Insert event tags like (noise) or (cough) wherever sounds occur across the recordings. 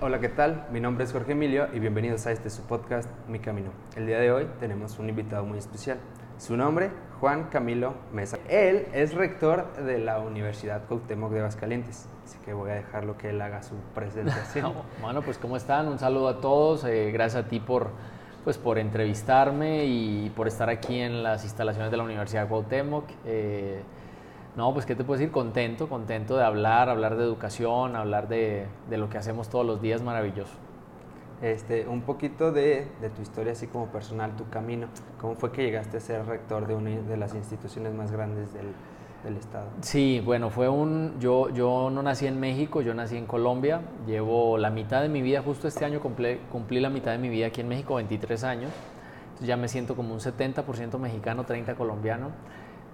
Hola, ¿qué tal? Mi nombre es Jorge Emilio y bienvenidos a este su podcast Mi Camino. El día de hoy tenemos un invitado muy especial. Su nombre, Juan Camilo Mesa. Él es rector de la Universidad Cuauhtémoc de Aguascalientes, así que voy a dejarlo que él haga su presentación. (laughs) bueno, pues ¿cómo están? Un saludo a todos. Eh, gracias a ti por, pues, por entrevistarme y por estar aquí en las instalaciones de la Universidad Cuauhtémoc. Eh, no, pues qué te puedo decir, contento, contento de hablar, hablar de educación, hablar de, lo que hacemos todos los días, maravilloso. Este, un poquito de, tu historia así como personal, tu camino. ¿Cómo fue que llegaste a ser rector de una de las instituciones más grandes del, estado? Sí, bueno, fue un... Yo, yo no nací en México, yo nací en Colombia. Llevo la mitad de mi vida, justo este año cumplí, cumplí la mitad de mi vida aquí en México, 23 años. Entonces ya me siento como un 70% mexicano, 30 colombiano.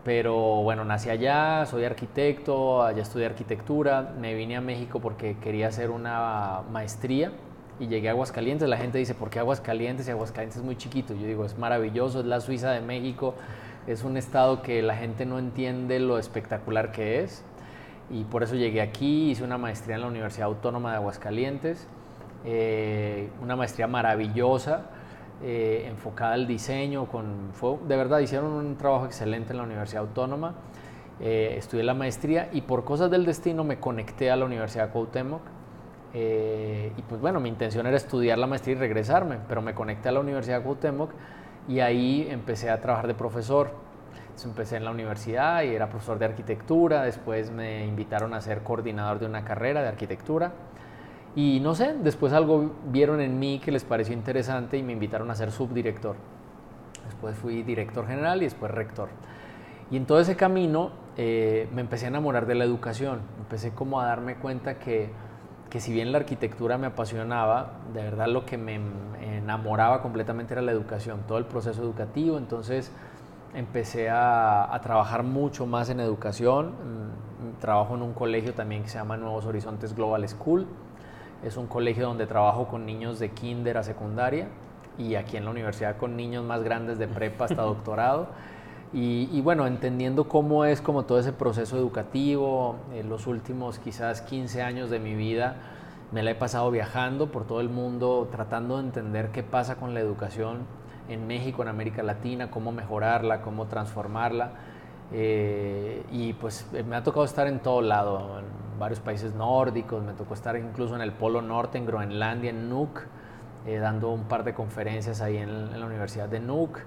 Pero bueno, nací allá, soy arquitecto, allá estudié arquitectura, me vine a México porque quería hacer una maestría y llegué a Aguascalientes. La gente dice, ¿por qué Aguascalientes? Y Aguascalientes es muy chiquito. Yo digo, es maravilloso, es la Suiza de México, es un estado que la gente no entiende lo espectacular que es. Y por eso llegué aquí, hice una maestría en la Universidad Autónoma de Aguascalientes, eh, una maestría maravillosa eh, enfocada al diseño, con, fue, de verdad hicieron un trabajo excelente en la Universidad Autónoma, eh, estudié la maestría y por cosas del destino me conecté a la Universidad Cuauhtémoc. Eh, y pues bueno, mi intención era estudiar la maestría y regresarme, pero me conecté a la Universidad Cuauhtémoc y ahí empecé a trabajar de profesor. Empecé en la universidad y era profesor de arquitectura, después me invitaron a ser coordinador de una carrera de arquitectura y no sé, después algo vieron en mí que les pareció interesante y me invitaron a ser subdirector. Después fui director general y después rector. Y en todo ese camino eh, me empecé a enamorar de la educación. Empecé como a darme cuenta que, que si bien la arquitectura me apasionaba, de verdad lo que me enamoraba completamente era la educación, todo el proceso educativo. Entonces empecé a, a trabajar mucho más en educación. Mm, trabajo en un colegio también que se llama Nuevos Horizontes Global School es un colegio donde trabajo con niños de kinder a secundaria y aquí en la universidad con niños más grandes de prepa hasta (laughs) doctorado. Y, bueno, entendiendo cómo es como todo ese proceso educativo, en los últimos quizás 15 años de mi vida me la he pasado viajando por todo el mundo, tratando de entender qué pasa con la educación en México, en América Latina, cómo mejorarla, cómo transformarla. Eh, y pues me ha tocado estar en todo lado, varios países nórdicos, me tocó estar incluso en el Polo Norte, en Groenlandia, en Nuuk, eh, dando un par de conferencias ahí en, la Universidad de Nuuk,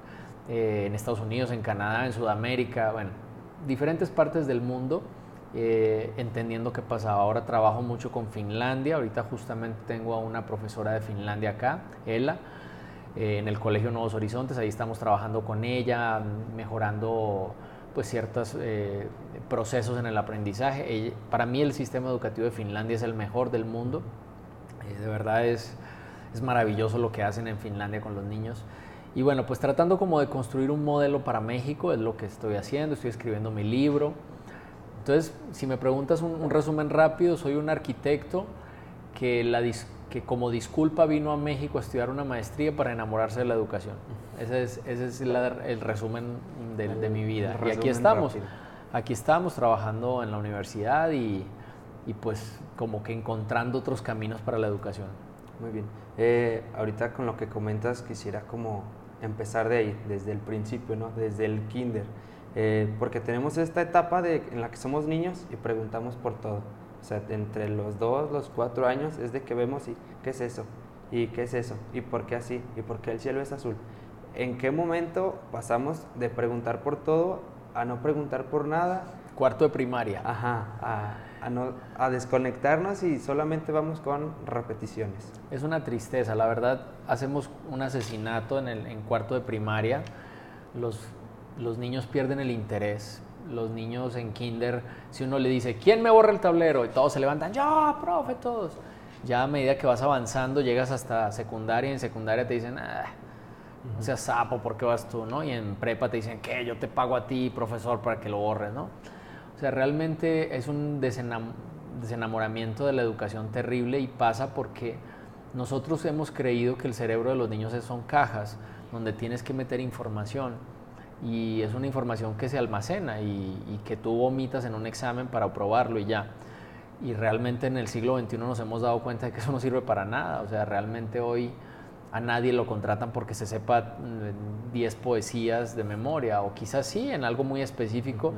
eh, en Estados Unidos, en Canadá, en Sudamérica, bueno, diferentes partes del mundo, eh, entendiendo qué pasaba. Ahora trabajo mucho con Finlandia, ahorita justamente tengo a una profesora de Finlandia acá, Ela, en el Colegio Nuevos Horizontes, ahí estamos trabajando con ella, mejorando pues ciertos eh, procesos en el aprendizaje. Para mí el sistema educativo de Finlandia es el mejor del mundo. Eh, de verdad es, es maravilloso lo que hacen en Finlandia con los niños. Y bueno, pues tratando como de construir un modelo para México es lo que estoy haciendo, estoy escribiendo mi libro. Entonces, si me preguntas un, resumen rápido, soy un arquitecto que, la, que como disculpa vino a México a estudiar una maestría para enamorarse de la educación. Ese es, ese es el resumen de, mi vida. Y aquí estamos, aquí estamos trabajando en la universidad y, y, pues como que encontrando otros caminos para la educación. Muy bien. Eh, ahorita con lo que comentas quisiera como empezar de ahí, desde el principio, ¿no? Desde el kinder. Eh, porque tenemos esta etapa de, en la que somos niños y preguntamos por todo. O sea, entre los dos, los cuatro años es de que vemos y qué es eso, y qué es eso, y por qué así, y por qué el cielo es azul. ¿En qué momento pasamos de preguntar por todo a no preguntar por nada? Cuarto de primaria. Ajá, a, no, a desconectarnos y solamente vamos con repeticiones. Es una tristeza, la verdad. Hacemos un asesinato en, el, en cuarto de primaria. Los, los niños pierden el interés. Los niños en kinder, si uno le dice, ¿quién me borra el tablero? Y todos se levantan, yo, profe, todos. Ya a medida que vas avanzando, llegas hasta secundaria y en secundaria te dicen, ah, o sea, sapo, ¿por qué vas tú? ¿no? Y en prepa te dicen que yo te pago a ti, profesor, para que lo borres, ¿no? O sea, realmente es un desenamoramiento de la educación terrible y pasa porque nosotros hemos creído que el cerebro de los niños son cajas donde tienes que meter información y es una información que se almacena y, y que tú vomitas en un examen para probarlo y ya. y realmente en el siglo XXI nos hemos dado cuenta de que eso no sirve para nada. O sea, realmente hoy a nadie lo contratan porque se sepa 10 mm, poesías de memoria, o quizás sí, en algo muy específico,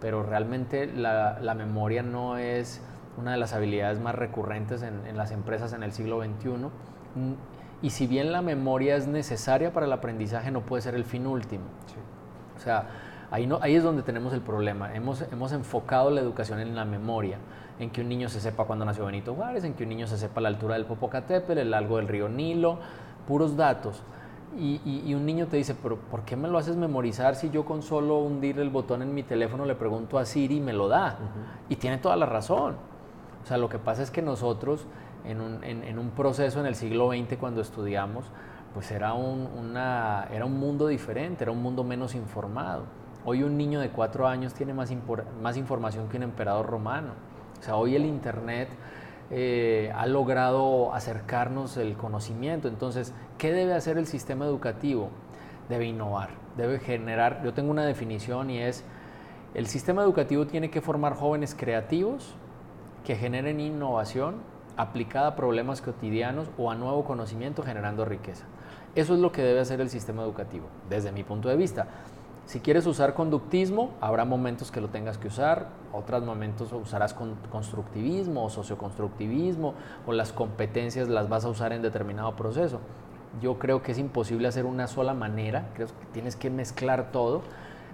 pero realmente la, la, memoria no es una de las habilidades más recurrentes en, en las empresas en el siglo XXI. Mm, y si bien la memoria es necesaria para el aprendizaje, no puede ser el fin último. O sea, ahí, no, ahí es donde tenemos el problema. Hemos, hemos enfocado la educación en la memoria en que un niño se sepa cuándo nació Benito Juárez, en que un niño se sepa la altura del Popocatépetl, el largo del río Nilo, puros datos. Y, un niño te dice, pero ¿por qué me lo haces memorizar si yo con solo hundir el botón en mi teléfono le pregunto a Siri y me lo da? Y tiene toda la razón. O sea, lo que pasa es que nosotros en un, en, un proceso en el siglo XX cuando estudiamos, pues era un, una, era un mundo diferente, era un mundo menos informado. Hoy un niño de cuatro años tiene más, más información que un emperador romano. O sea, hoy el Internet eh, ha logrado acercarnos el conocimiento. Entonces, ¿qué debe hacer el sistema educativo? Debe innovar, debe generar, yo tengo una definición y es, el sistema educativo tiene que formar jóvenes creativos que generen innovación aplicada a problemas cotidianos o a nuevo conocimiento generando riqueza. Eso es lo que debe hacer el sistema educativo, desde mi punto de vista. Si quieres usar conductismo, habrá momentos que lo tengas que usar, otros momentos usarás constructivismo o socioconstructivismo o las competencias las vas a usar en determinado proceso. Yo creo que es imposible hacer una sola manera, creo que tienes que mezclar todo,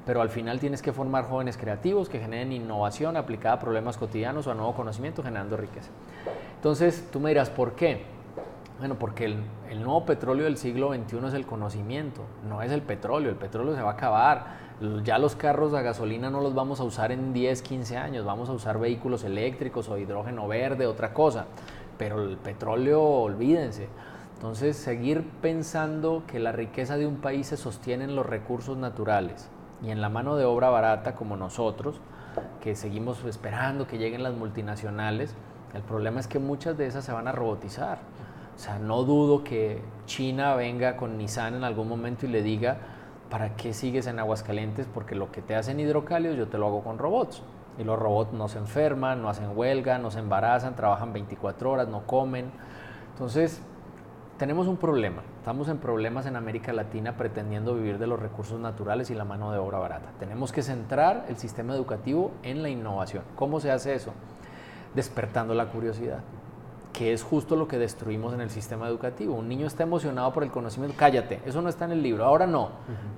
pero al final tienes que formar jóvenes creativos que generen innovación aplicada a problemas cotidianos o a nuevo conocimiento generando riqueza. Entonces tú me dirás, ¿por qué? Bueno, porque el, nuevo petróleo del siglo XXI es el conocimiento, no es el petróleo. El petróleo se va a acabar. Ya los carros a gasolina no los vamos a usar en 10, 15 años. Vamos a usar vehículos eléctricos o hidrógeno verde, otra cosa. Pero el petróleo, olvídense. Entonces, seguir pensando que la riqueza de un país se sostiene en los recursos naturales y en la mano de obra barata como nosotros, que seguimos esperando que lleguen las multinacionales, el problema es que muchas de esas se van a robotizar. O sea, no dudo que China venga con Nissan en algún momento y le diga, ¿para qué sigues en Aguascalientes? Porque lo que te hacen hidrocálidos yo te lo hago con robots. Y los robots no se enferman, no hacen huelga, no se embarazan, trabajan 24 horas, no comen. Entonces, tenemos un problema. Estamos en problemas en América Latina pretendiendo vivir de los recursos naturales y la mano de obra barata. Tenemos que centrar el sistema educativo en la innovación. ¿Cómo se hace eso? Despertando la curiosidad que es justo lo que destruimos en el sistema educativo. Un niño está emocionado por el conocimiento, cállate, eso no está en el libro, ahora no.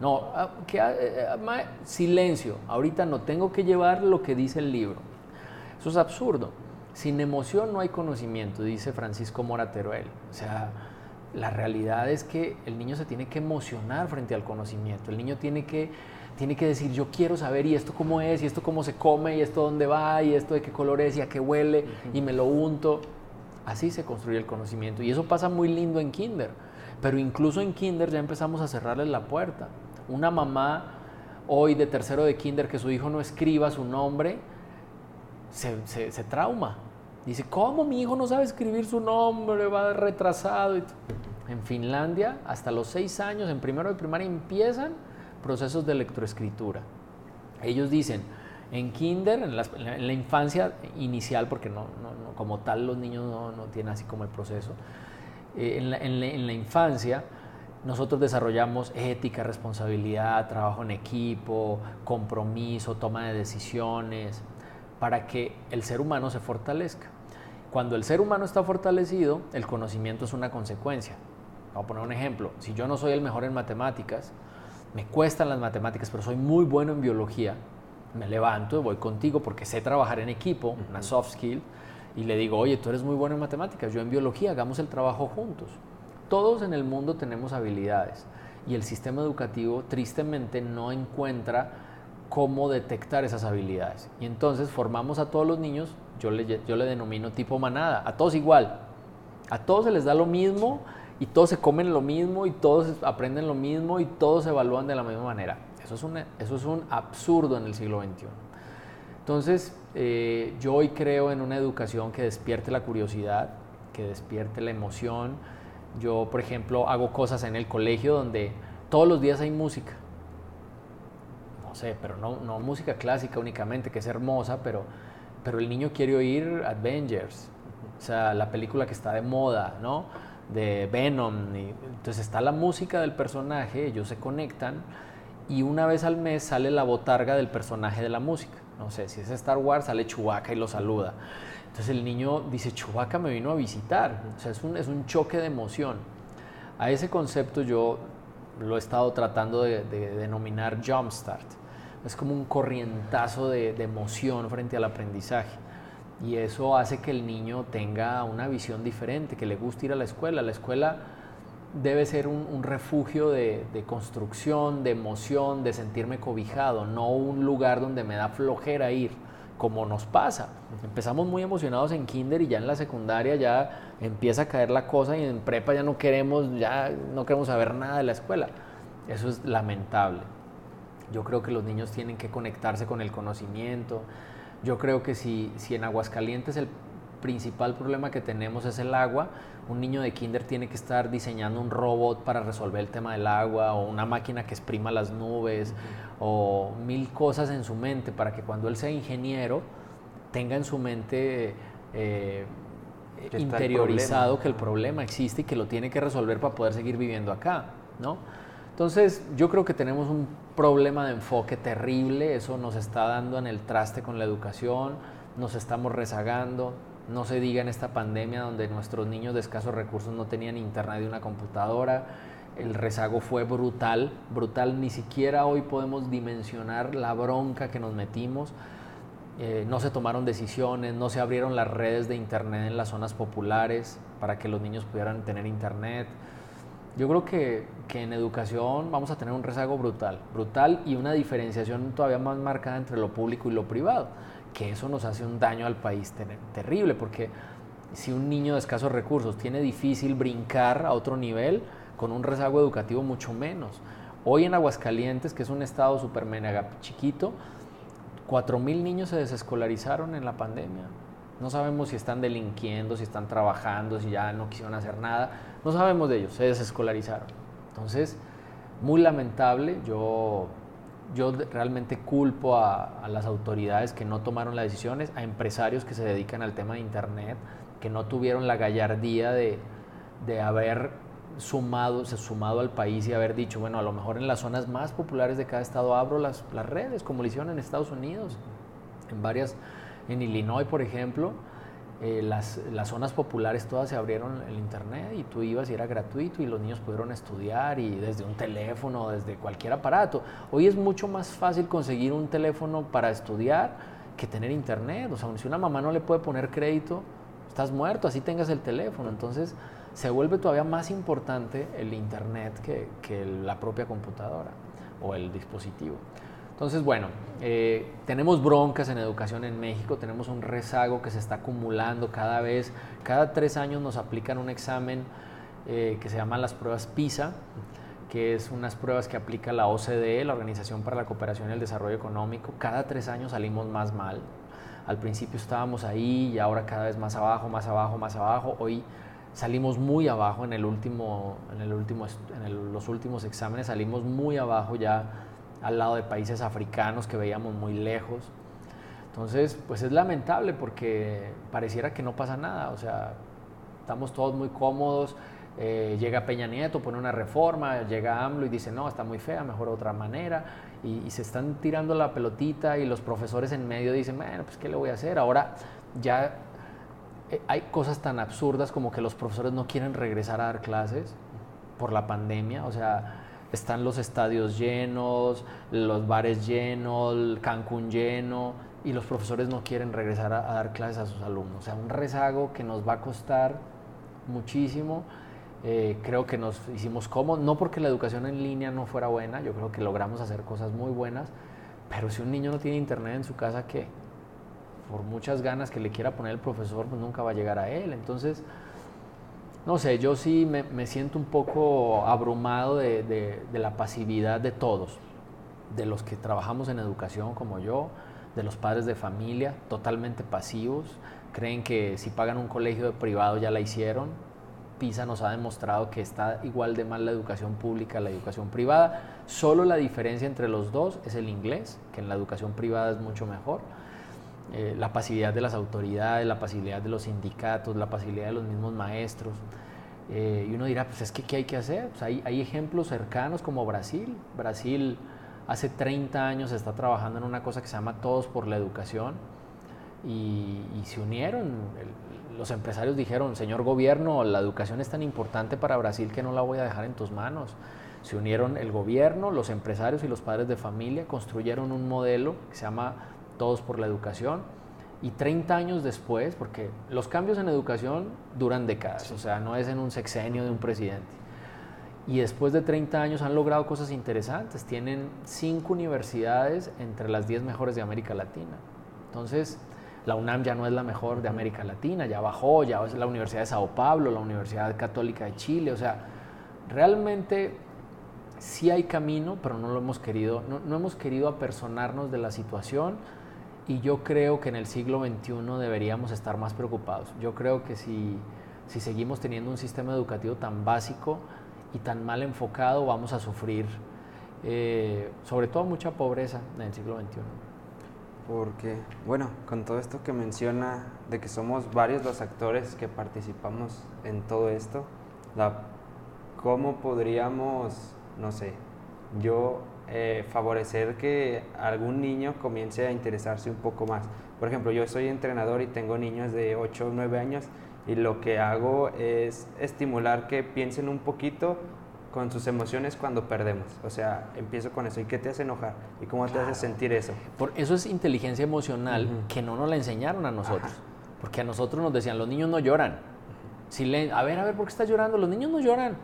No, ah, ah, eh, eh, silencio, ahorita no, tengo que llevar lo que dice el libro. Eso es absurdo. Sin emoción no hay conocimiento, dice Francisco Morateruel. O sea, la realidad es que el niño se tiene que emocionar frente al conocimiento. El niño tiene que, tiene que decir, yo quiero saber y esto cómo es, y esto cómo se come, y esto dónde va, y esto de qué color es, y a qué huele, y me lo unto. Así se construye el conocimiento. Y eso pasa muy lindo en kinder. Pero incluso en kinder ya empezamos a cerrarles la puerta. Una mamá hoy de tercero de kinder que su hijo no escriba su nombre, se, se, trauma. Dice, ¿cómo mi hijo no sabe escribir su nombre? Va retrasado. En Finlandia, hasta los seis años, en primero de primaria, empiezan procesos de electroescritura. Ellos dicen, en kinder, en la, infancia inicial, porque no, como tal los niños no, tienen así como el proceso, eh, en, la, infancia nosotros desarrollamos ética, responsabilidad, trabajo en equipo, compromiso, toma de decisiones, para que el ser humano se fortalezca. Cuando el ser humano está fortalecido, el conocimiento es una consecuencia. Voy a poner un ejemplo. Si yo no soy el mejor en matemáticas, me cuestan las matemáticas, pero soy muy bueno en biología, me levanto, voy contigo porque sé trabajar en equipo, una soft skill, y le digo, oye, tú eres muy bueno en matemáticas, yo en biología, hagamos el trabajo juntos. Todos en el mundo tenemos habilidades y el sistema educativo tristemente no encuentra cómo detectar esas habilidades. Y entonces formamos a todos los niños, yo le, yo le denomino tipo manada, a todos igual. A todos se les da lo mismo y todos se comen lo mismo y todos aprenden lo mismo y todos se evalúan de la misma manera. Eso es, un absurdo en el siglo XXI. Entonces, eh, yo hoy creo en una educación que despierte la curiosidad, que despierte la emoción. Yo, por ejemplo, hago cosas en el colegio donde todos los días hay música. No sé, pero no, no música clásica únicamente, que es hermosa, pero pero el niño quiere oír Avengers, o sea, la película que está de moda, ¿no? De Venom. entonces está la música del personaje, ellos se conectan y una vez al mes sale la botarga del personaje de la música. No sé, si es Star Wars, sale Chewbacca y lo saluda. Entonces el niño dice, Chewbacca me vino a visitar. O sea, es un, es un choque de emoción. A ese concepto yo lo he estado tratando de, denominar jumpstart. Es como un corrientazo de, de emoción frente al aprendizaje. Y eso hace que el niño tenga una visión diferente, que le guste ir a la escuela. La escuela debe ser un, refugio de, construcción, de emoción, de sentirme cobijado, no un lugar donde me da flojera ir, como nos pasa. Empezamos muy emocionados en kinder y ya en la secundaria ya empieza a caer la cosa y en prepa ya no queremos, ya no queremos saber nada de la escuela. Eso es lamentable. Yo creo que los niños tienen que conectarse con el conocimiento. Yo creo que si, si en Aguascalientes el principal problema que tenemos es el agua, un niño de kinder tiene que estar diseñando un robot para resolver el tema del agua o una máquina que exprima las nubes o mil cosas en su mente para que cuando él sea ingeniero tenga en su mente eh, interiorizado que el problema existe y que lo tiene que resolver para poder seguir viviendo acá, ¿no? Entonces, yo creo que tenemos un problema de enfoque terrible, eso nos está dando en el traste con la educación, nos estamos rezagando, no se diga en esta pandemia donde nuestros niños de escasos recursos no tenían internet y una computadora. El rezago fue brutal, brutal. Ni siquiera hoy podemos dimensionar la bronca que nos metimos. Eh, no se tomaron decisiones, no se abrieron las redes de internet en las zonas populares para que los niños pudieran tener internet. Yo creo que, que, en educación vamos a tener un rezago brutal, brutal y una diferenciación todavía más marcada entre lo público y lo privado que eso nos hace un daño al país terrible, porque si un niño de escasos recursos tiene difícil brincar a otro nivel, con un rezago educativo mucho menos. Hoy en Aguascalientes, que es un estado súper mega chiquito, 4.000 niños se desescolarizaron en la pandemia. No sabemos si están delinquiendo, si están trabajando, si ya no quisieron hacer nada. No sabemos de ellos, se desescolarizaron. Entonces, muy lamentable. Yo yo realmente culpo a, las autoridades que no tomaron las decisiones, a empresarios que se dedican al tema de Internet, que no tuvieron la gallardía de, haber sumado, se sumado al país y haber dicho, bueno, a lo mejor en las zonas más populares de cada estado abro las, las redes, como lo hicieron en Estados Unidos, en varias, en Illinois, por ejemplo, eh, las, las, zonas populares todas se abrieron el internet y tú ibas y era gratuito y los niños pudieron estudiar y desde un teléfono, desde cualquier aparato. Hoy es mucho más fácil conseguir un teléfono para estudiar que tener internet. O sea, si una mamá no le puede poner crédito, estás muerto, así tengas el teléfono. Entonces se vuelve todavía más importante el internet que, que la propia computadora o el dispositivo. Entonces, bueno, eh, tenemos broncas en educación en México, tenemos un rezago que se está acumulando cada vez. Cada tres años nos aplican un examen eh, que se llama las pruebas PISA, que es unas pruebas que aplica la OCDE, la Organización para la Cooperación y el Desarrollo Económico. Cada tres años salimos más mal. Al principio estábamos ahí y ahora cada vez más abajo, más abajo, más abajo. Hoy salimos muy abajo en el último, en el último, en los últimos exámenes, salimos muy abajo ya al lado de países africanos que veíamos muy lejos. Entonces, pues es lamentable porque pareciera que no pasa nada, o sea, estamos todos muy cómodos, eh, llega Peña Nieto, pone una reforma, llega AMLO y dice, no, está muy fea, mejor otra manera, y, se están tirando la pelotita y los profesores en medio dicen, bueno, pues ¿qué le voy a hacer? Ahora ya eh, hay cosas tan absurdas como que los profesores no quieren regresar a dar clases por la pandemia, o sea, están los estadios llenos, los bares llenos, Cancún lleno, y los profesores no quieren regresar a, dar clases a sus alumnos. O sea, un rezago que nos va a costar muchísimo. Eh, creo que nos hicimos cómodos, no porque la educación en línea no fuera buena, yo creo que logramos hacer cosas muy buenas, pero si un niño no tiene internet en su casa, ¿qué? Por muchas ganas que le quiera poner el profesor, pues nunca va a llegar a él. Entonces, no sé, yo sí me, siento un poco abrumado de, la pasividad de todos, de los que trabajamos en educación como yo, de los padres de familia, totalmente pasivos, creen que si pagan un colegio privado ya la hicieron. PISA nos ha demostrado que está igual de mal la educación pública, la educación privada. Solo la diferencia entre los dos es el inglés, que en la educación privada es mucho mejor. Eh, la pasividad de las autoridades, la pasividad de los sindicatos, la pasividad de los mismos maestros. Eh, y uno dirá, pues es que ¿qué hay que hacer? Pues hay, hay, ejemplos cercanos como Brasil. Brasil hace 30 años está trabajando en una cosa que se llama Todos por la Educación y, se unieron. los empresarios dijeron, señor gobierno, la educación es tan importante para Brasil que no la voy a dejar en tus manos. Se unieron el gobierno, los empresarios y los padres de familia, construyeron un modelo que se llama Todos por la Educación y 30 años después, porque los cambios en educación duran décadas, o sea, no es en un sexenio de un presidente. Y después de 30 años han logrado cosas interesantes. Tienen cinco universidades entre las 10 mejores de América Latina. Entonces, la UNAM ya no es la mejor de América Latina, ya bajó, ya es la Universidad de Sao Paulo, la Universidad Católica de Chile. O sea, realmente sí hay camino, pero no lo hemos querido, no, no hemos querido apersonarnos de la situación y yo creo que en el siglo XXI deberíamos estar más preocupados. Yo creo que si, si seguimos teniendo un sistema educativo tan básico y tan mal enfocado, vamos a sufrir eh, sobre todo mucha pobreza en el siglo XXI. Porque, bueno, con todo esto que menciona de que somos varios los actores que participamos en todo esto, la, ¿cómo podríamos, no sé, yo eh, favorecer que algún niño comience a interesarse un poco más. Por ejemplo, yo soy entrenador y tengo niños de 8 o 9 años y lo que hago es estimular que piensen un poquito con sus emociones cuando perdemos. O sea, empiezo con eso. ¿Y qué te hace enojar? ¿Y cómo te hace sentir eso? Por eso es inteligencia emocional que no nos la enseñaron a nosotros. Porque a nosotros nos decían, los niños no lloran. Si a ver, a ver, ¿por qué estás llorando? Los niños no lloran.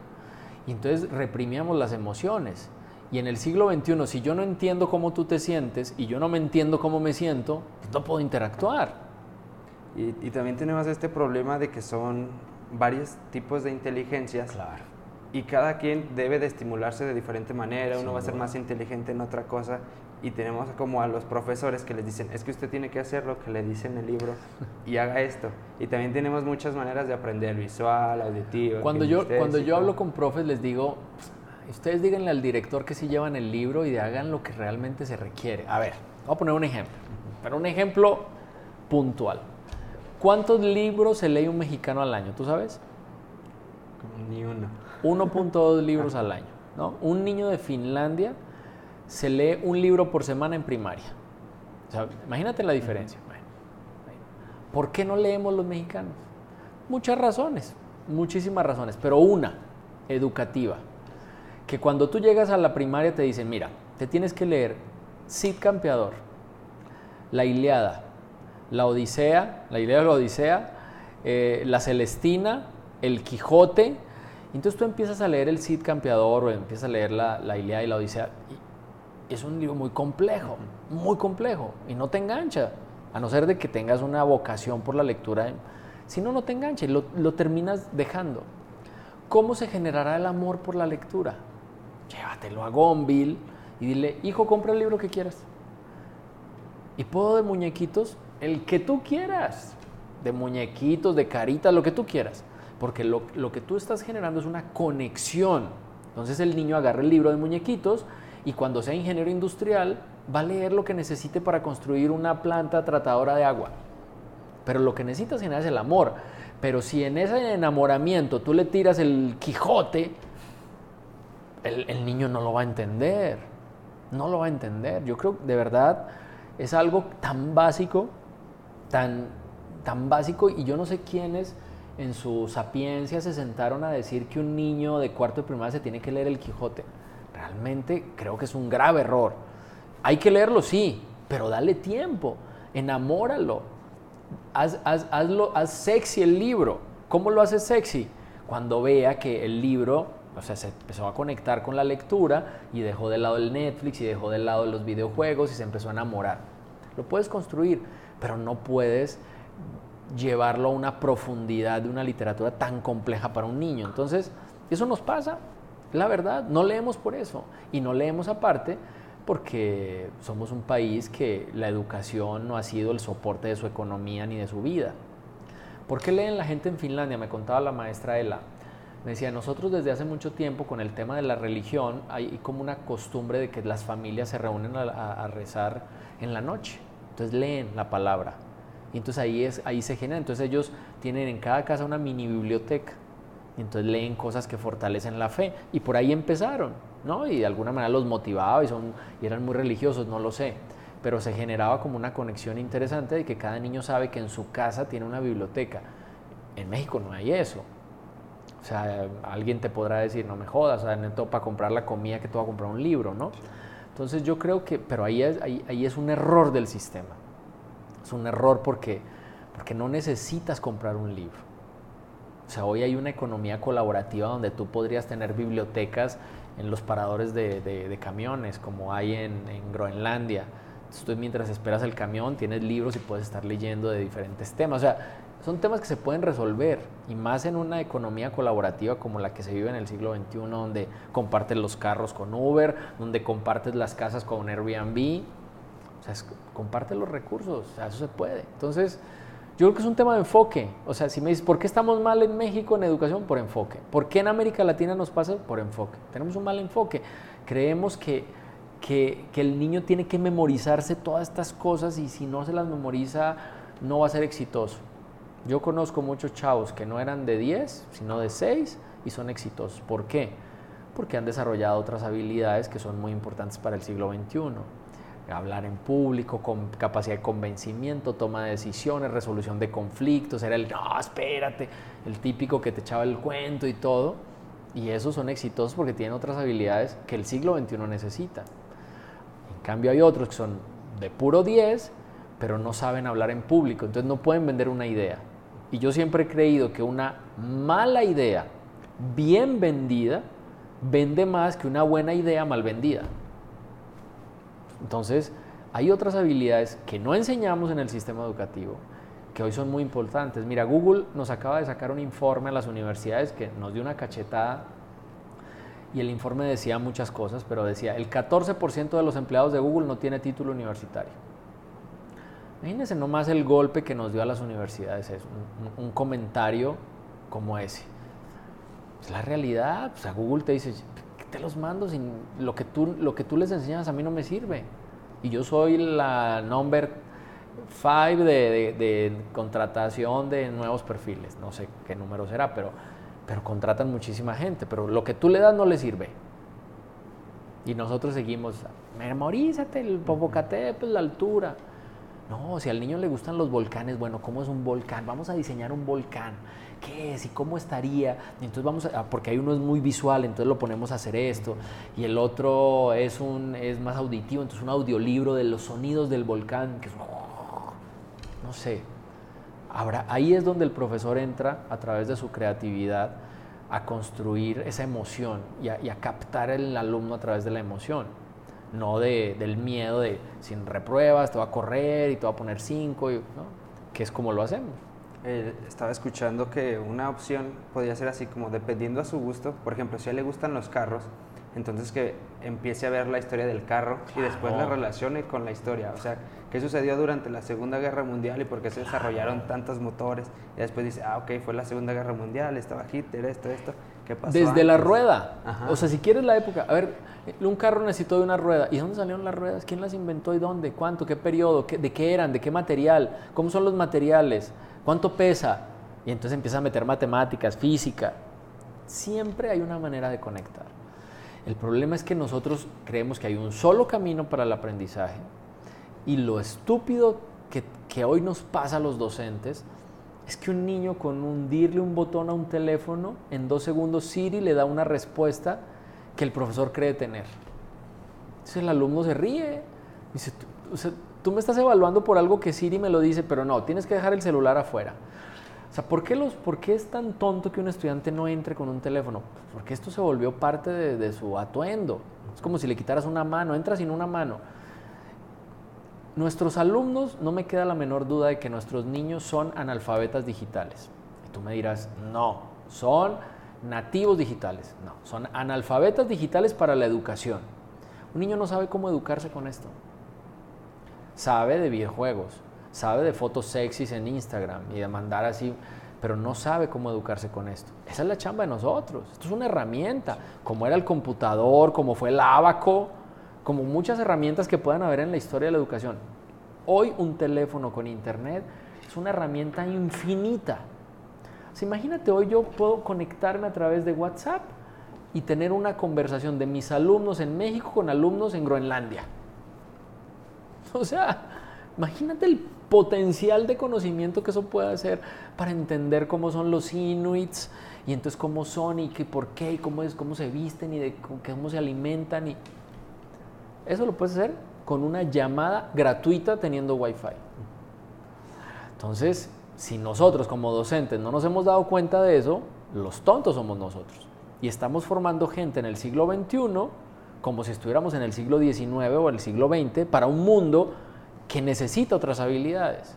Y entonces reprimíamos las emociones. Y en el siglo XXI, si yo no entiendo cómo tú te sientes y yo no me entiendo cómo me siento, pues no puedo interactuar. Y, también tenemos este problema de que son varios tipos de inteligencias. Claro. Y cada quien debe de estimularse de diferente manera. Uno va a ser más inteligente en otra cosa. Y tenemos como a los profesores que les dicen, es que usted tiene que hacer lo que le dice en el libro y haga esto. Y también tenemos muchas maneras de aprender, visual, auditivo. Cuando yo, cuando yo hablo con profes les digo, ustedes díganle al director que sí llevan el libro y hagan lo que realmente se requiere. A ver, voy a poner un ejemplo, pero un ejemplo puntual. ¿Cuántos libros se lee un mexicano al año? ¿Tú sabes? Ni uno. 1.2 (laughs) libros al año. ¿no? Un niño de Finlandia se lee un libro por semana en primaria. imagínate la diferencia. ¿Por qué no leemos los mexicanos? Muchas razones, muchísimas razones, pero una, educativa que cuando tú llegas a la primaria te dicen, mira, te tienes que leer Cid Campeador, la Iliada, la Odisea, la Iliada la Odisea, eh, la Celestina, el Quijote. Entonces tú empiezas a leer el Cid Campeador o empiezas a leer la, la Iliada y la Odisea. Es un libro muy complejo, muy complejo, y no te engancha, a no ser de que tengas una vocación por la lectura. Si no, no te engancha y lo, lo terminas dejando. ¿Cómo se generará el amor por la lectura? Llévatelo a Gonville y dile, hijo, compra el libro que quieras. Y puedo de muñequitos, el que tú quieras, de muñequitos, de caritas, lo que tú quieras. Porque lo, lo que tú estás generando es una conexión. Entonces el niño agarra el libro de muñequitos y cuando sea ingeniero industrial va a leer lo que necesite para construir una planta tratadora de agua. Pero lo que necesitas generar es el amor. Pero si en ese enamoramiento tú le tiras el Quijote, el, niño no lo va a entender. No lo va a entender. Yo creo de verdad es algo tan básico, tan, tan básico, y yo no sé quiénes en su sapiencia se sentaron a decir que un niño de cuarto de primaria se tiene que leer el Quijote. Realmente creo que es un grave error. Hay que leerlo, sí, pero dale tiempo, enamóralo, haz, hazlo, haz sexy el libro. ¿Cómo lo haces sexy? Cuando vea que el libro o sea, se empezó a conectar con la lectura y dejó de lado el Netflix y dejó de lado los videojuegos y se empezó a enamorar. Lo puedes construir, pero no puedes llevarlo a una profundidad de una literatura tan compleja para un niño. Entonces, eso nos pasa, la verdad, no leemos por eso y no leemos aparte porque somos un país que la educación no ha sido el soporte de su economía ni de su vida. ¿Por qué leen la gente en Finlandia? Me contaba la maestra Ela me decía, nosotros desde hace mucho tiempo con el tema de la religión hay como una costumbre de que las familias se reúnen a, rezar en la noche. Entonces leen la palabra. Y entonces ahí, es, ahí se genera. Entonces ellos tienen en cada casa una mini biblioteca. Y entonces leen cosas que fortalecen la fe. Y por ahí empezaron, ¿no? Y de alguna manera los motivaba y, son, y eran muy religiosos, no lo sé. Pero se generaba como una conexión interesante de que cada niño sabe que en su casa tiene una biblioteca. En México no hay eso. O sea, alguien te podrá decir, no me jodas, o sea, necesito para comprar la comida que tú vas a comprar un libro, ¿no? Entonces yo creo que, pero ahí es, ahí, ahí es un error del sistema. Es un error porque, porque no necesitas comprar un libro. O sea, hoy hay una economía colaborativa donde tú podrías tener bibliotecas en los paradores de, de, camiones, como hay en, en Groenlandia. Entonces, mientras esperas el camión, tienes libros y puedes estar leyendo de diferentes temas. O sea, son temas que se pueden resolver y más en una economía colaborativa como la que se vive en el siglo XXI, donde compartes los carros con Uber, donde compartes las casas con Airbnb. O sea, comparte los recursos, o sea, eso se puede. Entonces, yo creo que es un tema de enfoque. O sea, si me dices, ¿por qué estamos mal en México en educación? Por enfoque. ¿Por qué en América Latina nos pasa? Por enfoque. Tenemos un mal enfoque. Creemos que, que, que el niño tiene que memorizarse todas estas cosas y si no se las memoriza, no va a ser exitoso. Yo conozco muchos chavos que no eran de 10, sino de 6 y son exitosos. ¿Por qué? Porque han desarrollado otras habilidades que son muy importantes para el siglo XXI. Hablar en público, con capacidad de convencimiento, toma de decisiones, resolución de conflictos, era el, no, espérate, el típico que te echaba el cuento y todo. Y esos son exitosos porque tienen otras habilidades que el siglo XXI necesita. En cambio hay otros que son de puro 10, pero no saben hablar en público, entonces no pueden vender una idea. Y yo siempre he creído que una mala idea bien vendida vende más que una buena idea mal vendida. Entonces, hay otras habilidades que no enseñamos en el sistema educativo que hoy son muy importantes. Mira, Google nos acaba de sacar un informe a las universidades que nos dio una cachetada y el informe decía muchas cosas, pero decía, el 14% de los empleados de Google no tiene título universitario. Imagínense nomás el golpe que nos dio a las universidades, es un, comentario como ese. Es la realidad, o sea, Google te dice, ¿qué te los mando? Sin lo, que tú, lo que tú les enseñas a mí no me sirve. Y yo soy la number five de, de, contratación de nuevos perfiles. No sé qué número será, pero, pero contratan muchísima gente. Pero lo que tú le das no le sirve. Y nosotros seguimos, memorízate el Popocatépetl, la altura. No, si al niño le gustan los volcanes, bueno, ¿cómo es un volcán? Vamos a diseñar un volcán. ¿Qué es y cómo estaría? entonces vamos a, porque hay uno es muy visual, entonces lo ponemos a hacer esto. Y el otro es, un, es más auditivo, entonces un audiolibro de los sonidos del volcán, que es, (laughs) no sé. Ahora, ahí es donde el profesor entra a través de su creatividad a construir esa emoción y a, y a captar el alumno a través de la emoción no de, del miedo de sin repruebas, te va a correr y te va a poner cinco, ¿no? que es como lo hacemos. Eh, estaba escuchando que una opción podría ser así como dependiendo a su gusto, por ejemplo, si a él le gustan los carros, entonces que empiece a ver la historia del carro y después la relacione con la historia, o sea, qué sucedió durante la Segunda Guerra Mundial y por qué se desarrollaron tantos motores, y después dice, ah, ok, fue la Segunda Guerra Mundial, estaba Hitler, esto, esto, ¿qué pasó? Desde la rueda, o sea, si quieres la época, a ver, un carro necesitó de una rueda. ¿Y dónde salieron las ruedas? ¿Quién las inventó y dónde? ¿Cuánto? ¿Qué periodo? ¿De qué eran? ¿De qué material? ¿Cómo son los materiales? ¿Cuánto pesa? Y entonces empieza a meter matemáticas, física. Siempre hay una manera de conectar. El problema es que nosotros creemos que hay un solo camino para el aprendizaje y lo estúpido que, que hoy nos pasa a los docentes es que un niño con hundirle un botón a un teléfono, en dos segundos Siri le da una respuesta que el profesor cree tener. Entonces el alumno se ríe. Dice, tú me estás evaluando por algo que Siri me lo dice, pero no, tienes que dejar el celular afuera. O sea, ¿por qué, los, ¿por qué es tan tonto que un estudiante no entre con un teléfono? Porque esto se volvió parte de, de su atuendo. Es como si le quitaras una mano, entra sin una mano. Nuestros alumnos, no me queda la menor duda de que nuestros niños son analfabetas digitales. Y tú me dirás, no, son nativos digitales, no, son analfabetas digitales para la educación. Un niño no sabe cómo educarse con esto. Sabe de videojuegos, sabe de fotos sexys en Instagram y de mandar así, pero no sabe cómo educarse con esto. Esa es la chamba de nosotros. Esto es una herramienta, como era el computador, como fue el abaco, como muchas herramientas que puedan haber en la historia de la educación. Hoy un teléfono con internet es una herramienta infinita. imagínate, hoy yo puedo conectarme a través de WhatsApp y tener una conversación de mis alumnos en México con alumnos en Groenlandia. (laughs) O sea, imagínate el potencial de conocimiento que eso puede hacer para entender cómo son los inuits y entonces cómo son y qué, por qué y cómo, es, cómo se visten y de cómo se alimentan. Y... Eso lo puedes hacer con una llamada gratuita teniendo Wi-Fi. Entonces, si nosotros como docentes no nos hemos dado cuenta de eso, los tontos somos nosotros. Y estamos formando gente en el siglo XXI como si estuviéramos en el siglo XIX o el siglo XX para un mundo que necesita otras habilidades.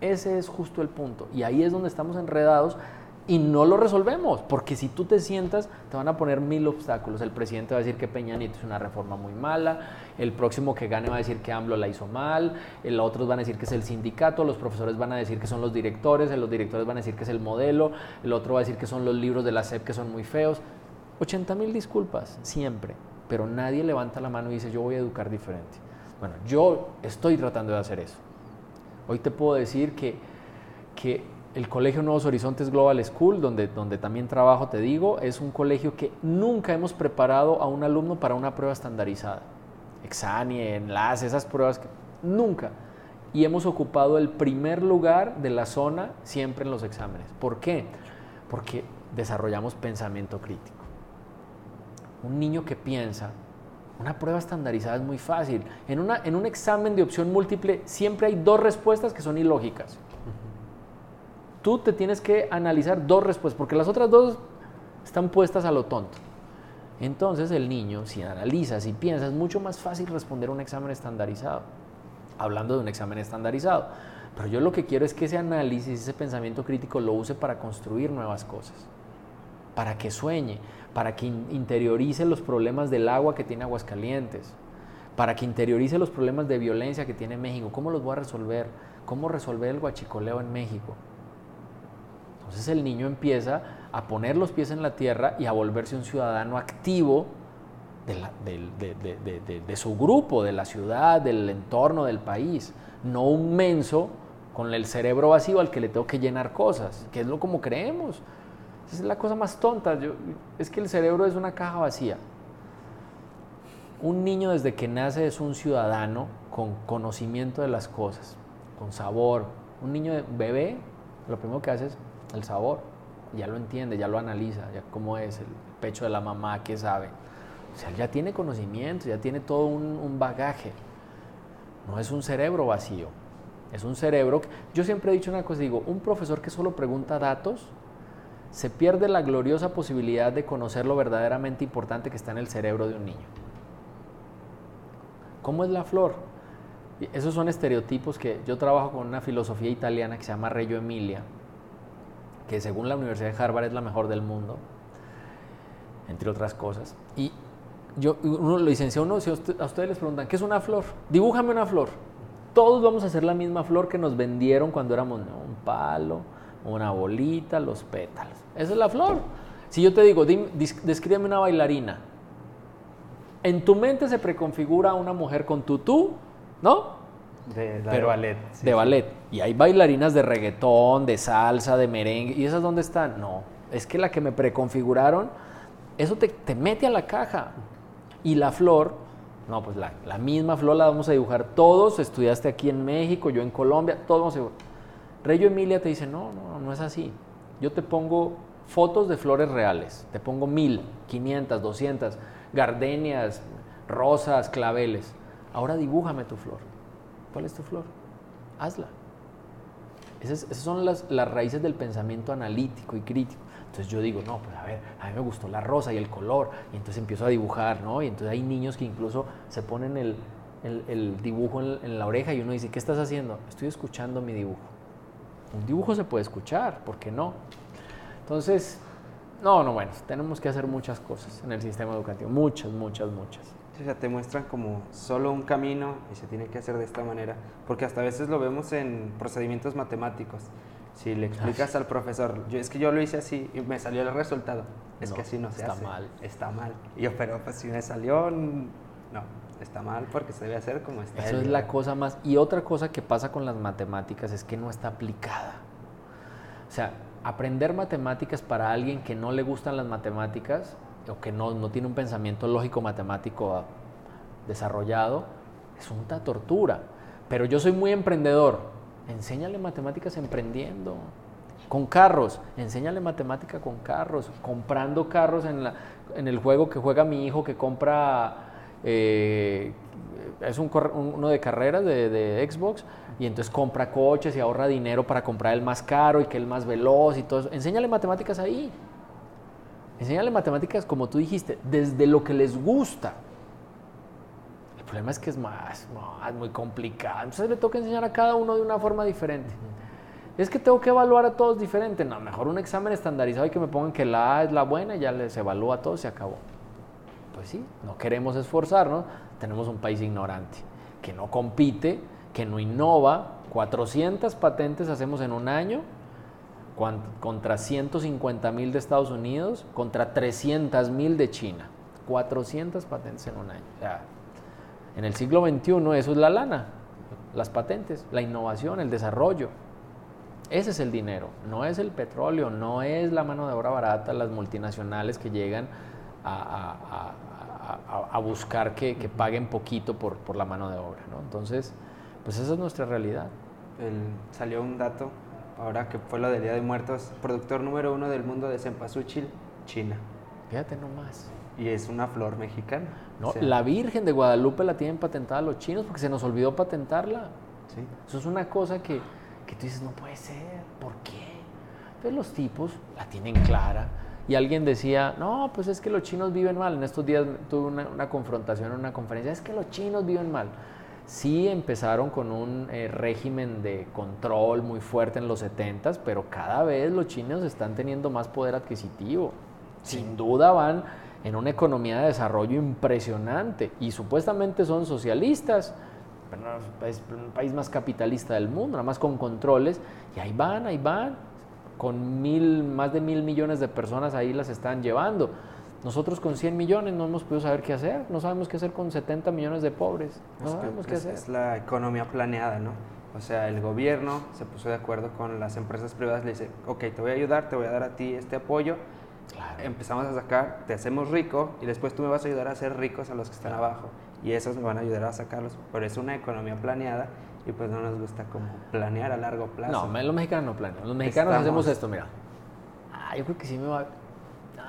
Ese es justo el punto. Y ahí es donde estamos enredados y no lo resolvemos, porque si tú te sientas, te van a poner mil obstáculos. El presidente va a decir que Peña Nieto es una reforma muy mala, el próximo que gane va a decir que AMLO la hizo mal, el otros van a decir que es el sindicato, los profesores van a decir que son los directores, los directores van a decir que es el modelo, el otro va a decir que son los libros de la SEP que son muy feos. 80 mil disculpas, siempre, pero nadie levanta la mano y dice yo voy a educar diferente. Bueno, yo estoy tratando de hacer eso. Hoy te puedo decir que, que el Colegio Nuevos Horizontes Global School, donde, donde también trabajo, te digo, es un colegio que nunca hemos preparado a un alumno para una prueba estandarizada. Exanie, enlace, esas pruebas, que, nunca. Y hemos ocupado el primer lugar de la zona siempre en los exámenes. ¿Por qué? Porque desarrollamos pensamiento crítico. Un niño que piensa una prueba estandarizada es muy fácil. En, una, en un examen de opción múltiple siempre hay dos respuestas que son ilógicas. Tú te tienes que analizar dos respuestas, porque las otras dos están puestas a lo tonto. Entonces el niño, si analiza, si piensa, es mucho más fácil responder un examen estandarizado. Hablando de un examen estandarizado. Pero yo lo que quiero es que ese análisis, ese pensamiento crítico lo use para construir nuevas cosas, para que sueñe, para que interiorice los problemas del agua que tiene Aguascalientes, para que interiorice los problemas de violencia que tiene México. ¿Cómo los voy a resolver? ¿Cómo resolver el guachicoleo en México? Entonces el niño empieza a poner los pies en la tierra y a volverse un ciudadano activo de, su grupo, de la ciudad, del entorno, del país, no un menso con el cerebro vacío al que le tengo que llenar cosas, que es lo como creemos. Esa es la cosa más tonta. Es que el cerebro es una caja vacía. Un niño desde que nace es un ciudadano con conocimiento de las cosas, con sabor. Un niño bebé, lo primero que hace es el sabor. Ya lo entiende, ya lo analiza, ya cómo es el pecho de la mamá, qué sabe. O sea, ya tiene conocimiento, ya tiene todo un, bagaje. No es un cerebro vacío. Es un cerebro. Yo siempre he dicho una cosa, digo, un profesor que solo pregunta datos se pierde la gloriosa posibilidad de conocer lo verdaderamente importante que está en el cerebro de un niño. ¿Cómo es la flor? Esos son estereotipos que yo trabajo con una filosofía italiana que se llama Reggio Emilia, que según la Universidad de Harvard es la mejor del mundo, entre otras cosas. Y yo, uno lo licencia uno, si a, ustedes les preguntan, ¿qué es una flor? Dibújame una flor. Todos vamos a hacer la misma flor que nos vendieron cuando éramos un palo, una bolita, los pétalos. Esa es la flor. Si yo te digo, descríbeme una bailarina, en tu mente se preconfigura una mujer con tutú, ¿no? De, ballet. de ballet. Y hay bailarinas de reggaetón, de salsa, de merengue. ¿Y esas dónde están? No. Es que la que me preconfiguraron, eso te, te mete a la caja. Y la flor, no, pues la, la, misma flor la vamos a dibujar todos. Estudiaste aquí en México, yo en Colombia, todos vamos a dibujar. Reyo Emilia te dice, no, no, no es así. Yo te pongo fotos de flores reales. Te pongo mil, quinientas, doscientas, gardenias, rosas, claveles. Ahora dibújame tu flor. ¿Cuál es tu flor? Hazla. Esas, son las, las, raíces del pensamiento analítico y crítico. Entonces yo digo, no, pues a ver, a mí me gustó la rosa y el color. Y entonces empiezo a dibujar, ¿no? Y entonces hay niños que incluso se ponen el, el, dibujo en, en la oreja y uno dice, ¿qué estás haciendo? Estoy escuchando mi dibujo. Un dibujo se puede escuchar, ¿por qué no? Entonces, no, no, bueno, tenemos que hacer muchas cosas en el sistema educativo, muchas, muchas, muchas. O sea, te muestran como solo un camino y se tiene que hacer de esta manera, porque hasta a veces lo vemos en procedimientos matemáticos. Si le explicas al profesor, yo es que yo lo hice así y me salió el resultado, es que así no se está hace. Está mal. Está mal. Y yo, pero pues si me salió, no, está mal porque se debe hacer como está. Eso es la cosa más. Y otra cosa que pasa con las matemáticas es que no está aplicada. O sea, aprender matemáticas para alguien que no le gustan las matemáticas o que no, no tiene un pensamiento lógico matemático desarrollado es una tortura. Pero yo soy muy emprendedor. Enséñale matemáticas emprendiendo. Con carros, enséñale matemática con carros, comprando carros en, la, en el juego que juega mi hijo que compra, eh, es un, uno de carreras de, Xbox, y entonces compra coches y ahorra dinero para comprar el más caro y que el más veloz y todo. Enséñale matemáticas ahí. Enséñale matemáticas, como tú dijiste, desde lo que les gusta. El problema es que es más, más muy complicado. Entonces le toca enseñar a cada uno de una forma diferente. Es que tengo que evaluar a todos diferente. No, mejor un examen estandarizado y que me pongan que la A es la buena y ya les evalúa a todos y se acabó. Pues sí, no queremos esforzarnos. Tenemos un país ignorante que no compite, que no innova. 400 patentes hacemos en un año contra 150 mil de Estados Unidos, contra 300 mil de China. 400 patentes en un año. O sea, en el siglo XXI eso es la lana, las patentes, la innovación, el desarrollo. Ese es el dinero, no es el petróleo, no es la mano de obra barata, las multinacionales que llegan a, buscar que, paguen poquito por, por, la mano de obra. ¿no? Entonces, pues esa es nuestra realidad. salió un dato, ahora que fue lo del Día de Muertos, productor número uno del mundo de cempasúchil, China. Fíjate nomás. Y es una flor mexicana. No, la Virgen de Guadalupe la tienen patentada los chinos porque se nos olvidó patentarla. Sí. Eso es una cosa que que tú dices, no puede ser, ¿por qué? Entonces los tipos la tienen clara. Y alguien decía, no, pues es que los chinos viven mal. En estos días tuve una, confrontación en una conferencia, es que los chinos viven mal. Sí empezaron con un eh, régimen de control muy fuerte en los 70 pero cada vez los chinos están teniendo más poder adquisitivo. Sin duda van en una economía de desarrollo impresionante y supuestamente son socialistas es el país más capitalista del mundo, nada más con controles, y ahí van, ahí van, con mil, más de mil millones de personas ahí las están llevando. Nosotros con 100 millones no hemos podido saber qué hacer, no sabemos qué hacer con 70 millones de pobres, no sabemos qué hacer. Es la economía planeada, ¿no? O sea, el gobierno se puso de acuerdo con las empresas privadas, le dice, ok, te voy a ayudar, te voy a dar a ti este apoyo, empezamos a sacar, te hacemos rico y después tú me vas a ayudar a hacer ricos a los que están abajo y esos me van a ayudar a sacarlos. Pero es una economía planeada y pues no nos gusta como planear a largo plazo. No, los mexicanos no planean. Los mexicanos hacemos esto, mira. Ah, yo creo que sí me va,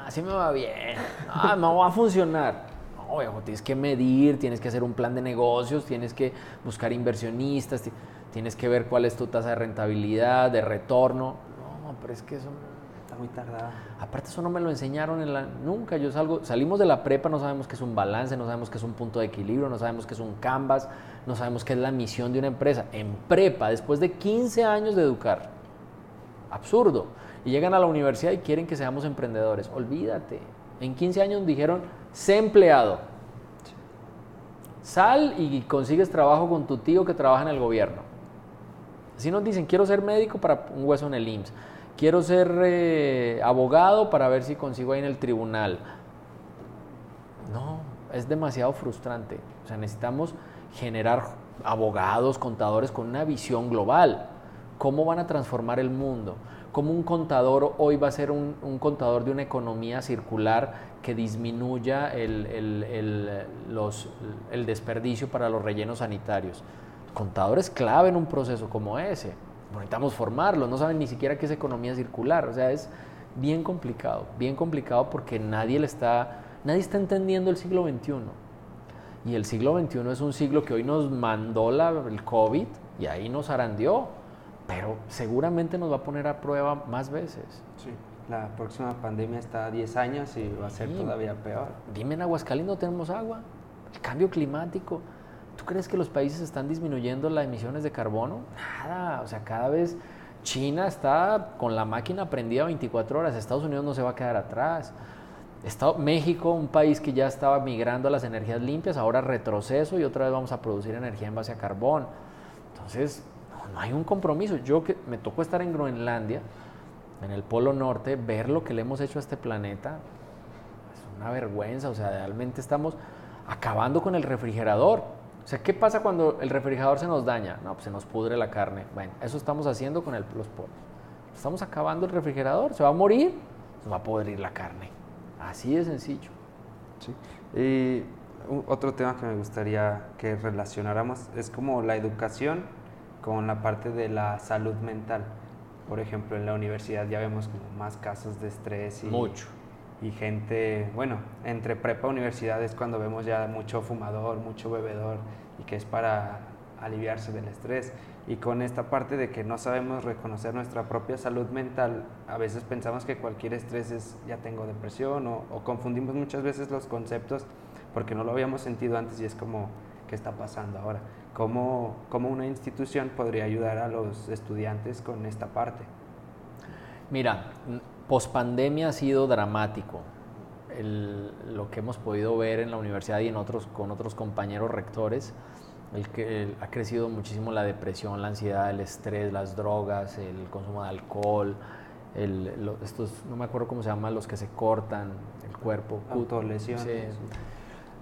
sí me va bien. Ah, no va a funcionar. No, viejo, tienes que medir, tienes que hacer un plan de negocios, tienes que buscar inversionistas, tienes que ver cuál es tu tasa de rentabilidad, de retorno. No, pero es que eso muy tardada. Aparte eso no me lo enseñaron en la, nunca. Yo salgo, salimos de la prepa, no sabemos qué es un balance, no sabemos qué es un punto de equilibrio, no sabemos qué es un canvas, no sabemos qué es la misión de una empresa. En prepa, después de 15 años de educar. Absurdo. Y llegan a la universidad y quieren que seamos emprendedores. Olvídate. En 15 años dijeron, sé empleado. Sal y consigues trabajo con tu tío que trabaja en el gobierno. Así nos dicen, quiero ser médico para un hueso en el IMSS quiero ser eh, abogado para ver si consigo ahí en el tribunal. No, es demasiado frustrante. O sea, necesitamos generar abogados, contadores con una visión global. ¿Cómo van a transformar el mundo? ¿Cómo un contador hoy va a ser un, contador de una economía circular que disminuya el, el desperdicio para los rellenos sanitarios? Contador es clave en un proceso como ese necesitamos formarlos, no saben ni siquiera qué es economía circular, o sea, es bien complicado, bien complicado porque nadie le está, nadie está entendiendo el siglo XXI. Y el siglo XXI es un siglo que hoy nos mandó la, el COVID y ahí nos arandió, pero seguramente nos va a poner a prueba más veces. Sí, la próxima pandemia está a 10 años y va a ser todavía peor. Dime, en Aguascalientes no tenemos agua, el cambio climático. ¿Tú crees que los países están disminuyendo las emisiones de carbono? Nada, o sea, cada vez China está con la máquina prendida 24 horas, Estados Unidos no se va a quedar atrás. México, un país que ya estaba migrando a las energías limpias, ahora retroceso y otra vez vamos a producir energía en base a carbón. Entonces, no, hay un compromiso. Yo que me tocó estar en Groenlandia, en el Polo Norte, ver lo que le hemos hecho a este planeta, es una vergüenza, o sea, realmente estamos acabando con el refrigerador. O sea, ¿qué pasa cuando el refrigerador se nos daña? No, pues se nos pudre la carne. Bueno, eso estamos haciendo con el, los pollos. Estamos acabando el refrigerador, se va a morir, se va a pudrir la carne. Así de sencillo. Sí. Y otro tema que me gustaría que relacionáramos es como la educación con la parte de la salud mental. Por ejemplo, en la universidad ya vemos como más casos de estrés y, Mucho. y gente, bueno, entre prepa y universidad es cuando vemos ya mucho fumador, mucho bebedor y que es para aliviarse del estrés. Y con esta parte de que no sabemos reconocer nuestra propia salud mental, a veces pensamos que cualquier estrés es ya tengo depresión o, o confundimos muchas veces los conceptos porque no lo habíamos sentido antes y es como, ¿qué está pasando ahora? ¿Cómo, cómo una institución podría ayudar a los estudiantes con esta parte? Mira, pospandemia ha sido dramático. El, lo que hemos podido ver en la universidad y en otros, con otros compañeros rectores, el que el, ha crecido muchísimo la depresión, la ansiedad, el estrés, las drogas, el consumo de alcohol, el, lo, estos, no me acuerdo cómo se llaman, los que se cortan el cuerpo. Autolesiones. Sí,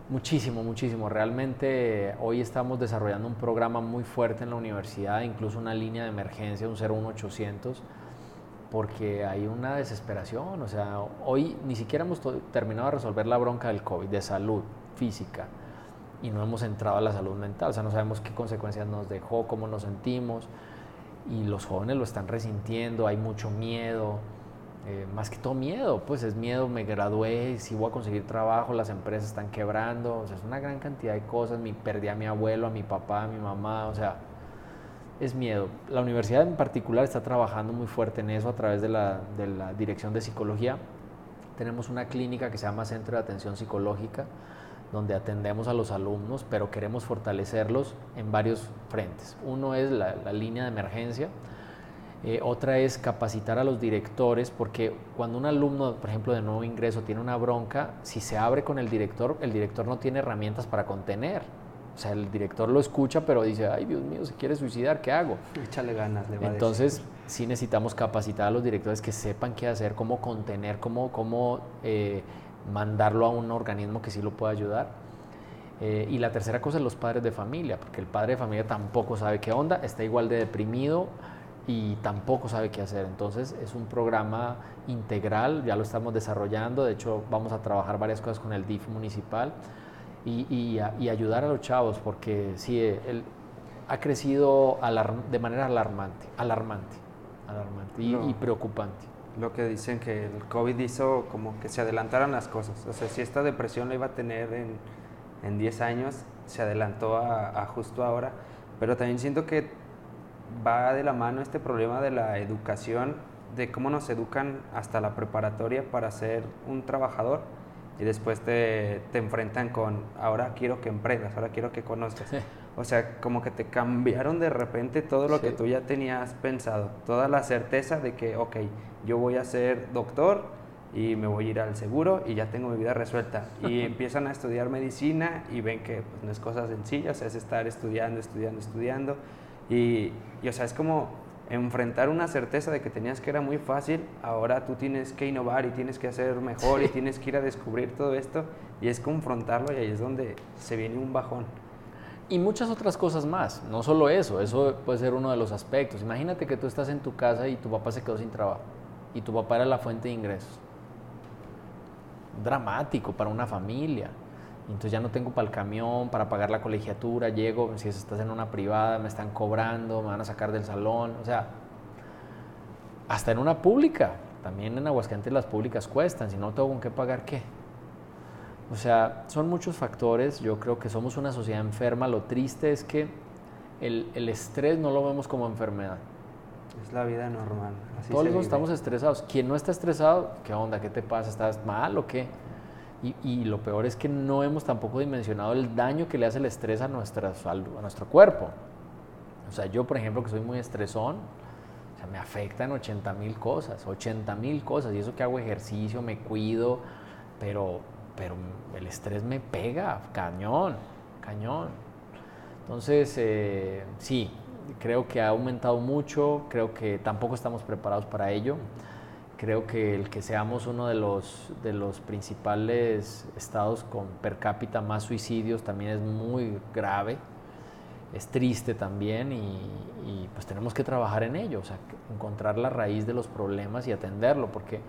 Muchísimo, muchísimo. Realmente hoy estamos desarrollando un programa muy fuerte en la universidad, incluso una línea de emergencia, un 01800, porque hay una desesperación. O sea, hoy ni siquiera hemos terminado de resolver la bronca del COVID, de salud física, y no hemos entrado a la salud mental. O sea, no sabemos qué consecuencias nos dejó, cómo nos sentimos, y los jóvenes lo están resintiendo, hay mucho miedo eh, más que todo miedo, pues es miedo, me gradué, si voy a conseguir trabajo, las empresas están quebrando, o sea, es una gran cantidad de cosas, mi, perdí a mi abuelo, a mi papá, a mi mamá, o sea, es miedo. La universidad en particular está trabajando muy fuerte en eso a través de la, de la Dirección de Psicología. Tenemos una clínica que se llama Centro de Atención Psicológica, donde atendemos a los alumnos, pero queremos fortalecerlos en varios frentes. Uno es la línea de emergencia, eh, otra es capacitar a los directores, porque cuando un alumno, por ejemplo, de nuevo ingreso tiene una bronca, si se abre con el director, el director no tiene herramientas para contener. O sea, el director lo escucha, pero dice, ay Dios mío, se quiere suicidar, ¿qué hago? Échale ganas, le va Entonces, a sí necesitamos capacitar a los directores que sepan qué hacer, cómo contener, cómo, cómo eh, mandarlo a un organismo que sí lo pueda ayudar. Eh, y la tercera cosa es los padres de familia, porque el padre de familia tampoco sabe qué onda, está igual de deprimido, y tampoco sabe qué hacer. Entonces es un programa integral, ya lo estamos desarrollando, de hecho vamos a trabajar varias cosas con el DIF municipal y, y, y ayudar a los chavos porque sí, él ha crecido de manera alarmante, alarmante, alarmante y, y, preocupante. Lo que dicen que el COVID hizo como que se adelantaran las cosas, o sea, si esta depresión la iba a tener en, en 10 años, se adelantó a, a justo ahora, pero también siento que va de la mano este problema de la educación, de cómo nos educan hasta la preparatoria para ser un trabajador y después te, te enfrentan con, ahora quiero que emprendas, ahora quiero que conozcas. O sea, como que te cambiaron de repente todo lo sí. que tú ya tenías pensado, toda la certeza de que, ok, yo voy a ser doctor y me voy a ir al seguro y ya tengo mi vida resuelta. Y (laughs) empiezan a estudiar medicina y ven que pues, no es cosa sencilla, o sea, es estar estudiando, estudiando, estudiando y, y, o sea, es como enfrentar una certeza de que tenías que era muy fácil, ahora tú tienes que innovar y tienes que hacer mejor sí. y tienes que ir a descubrir todo esto y es confrontarlo y ahí es donde se viene un bajón. Y muchas otras cosas más, no solo eso, eso puede ser uno de los aspectos. Imagínate que tú estás en tu casa y tu papá se quedó sin trabajo y tu papá era la fuente de ingresos. Dramático para una familia entonces ya no tengo para el camión, para pagar la colegiatura, llego, si estás en una privada, me están cobrando, me van a sacar del salón, o sea, hasta en una pública, también en Aguascalientes las públicas cuestan, si no tengo con qué pagar, ¿qué? O sea, son muchos factores, yo creo que somos una sociedad enferma, lo triste es que el, el estrés no lo vemos como enfermedad. Es la vida normal. Así Todos estamos estresados. Quien no está estresado, ¿qué onda? ¿Qué te pasa? ¿Estás mal o qué? Y, y, lo peor es que no hemos tampoco dimensionado el daño que le hace el estrés a, nuestra, a nuestro cuerpo. O sea, yo, por ejemplo, que soy muy estresón, o sea, me afectan 80 mil cosas, 80 mil cosas. Y eso que hago ejercicio, me cuido, pero, pero el estrés me pega, cañón, cañón. Entonces, eh, sí, creo que ha aumentado mucho, creo que tampoco estamos preparados para ello Creo que el que seamos uno de los, de los principales estados con per cápita más suicidios también es muy grave, es triste también y, pues tenemos que trabajar en ello, o sea, encontrar la raíz de los problemas y atenderlo, porque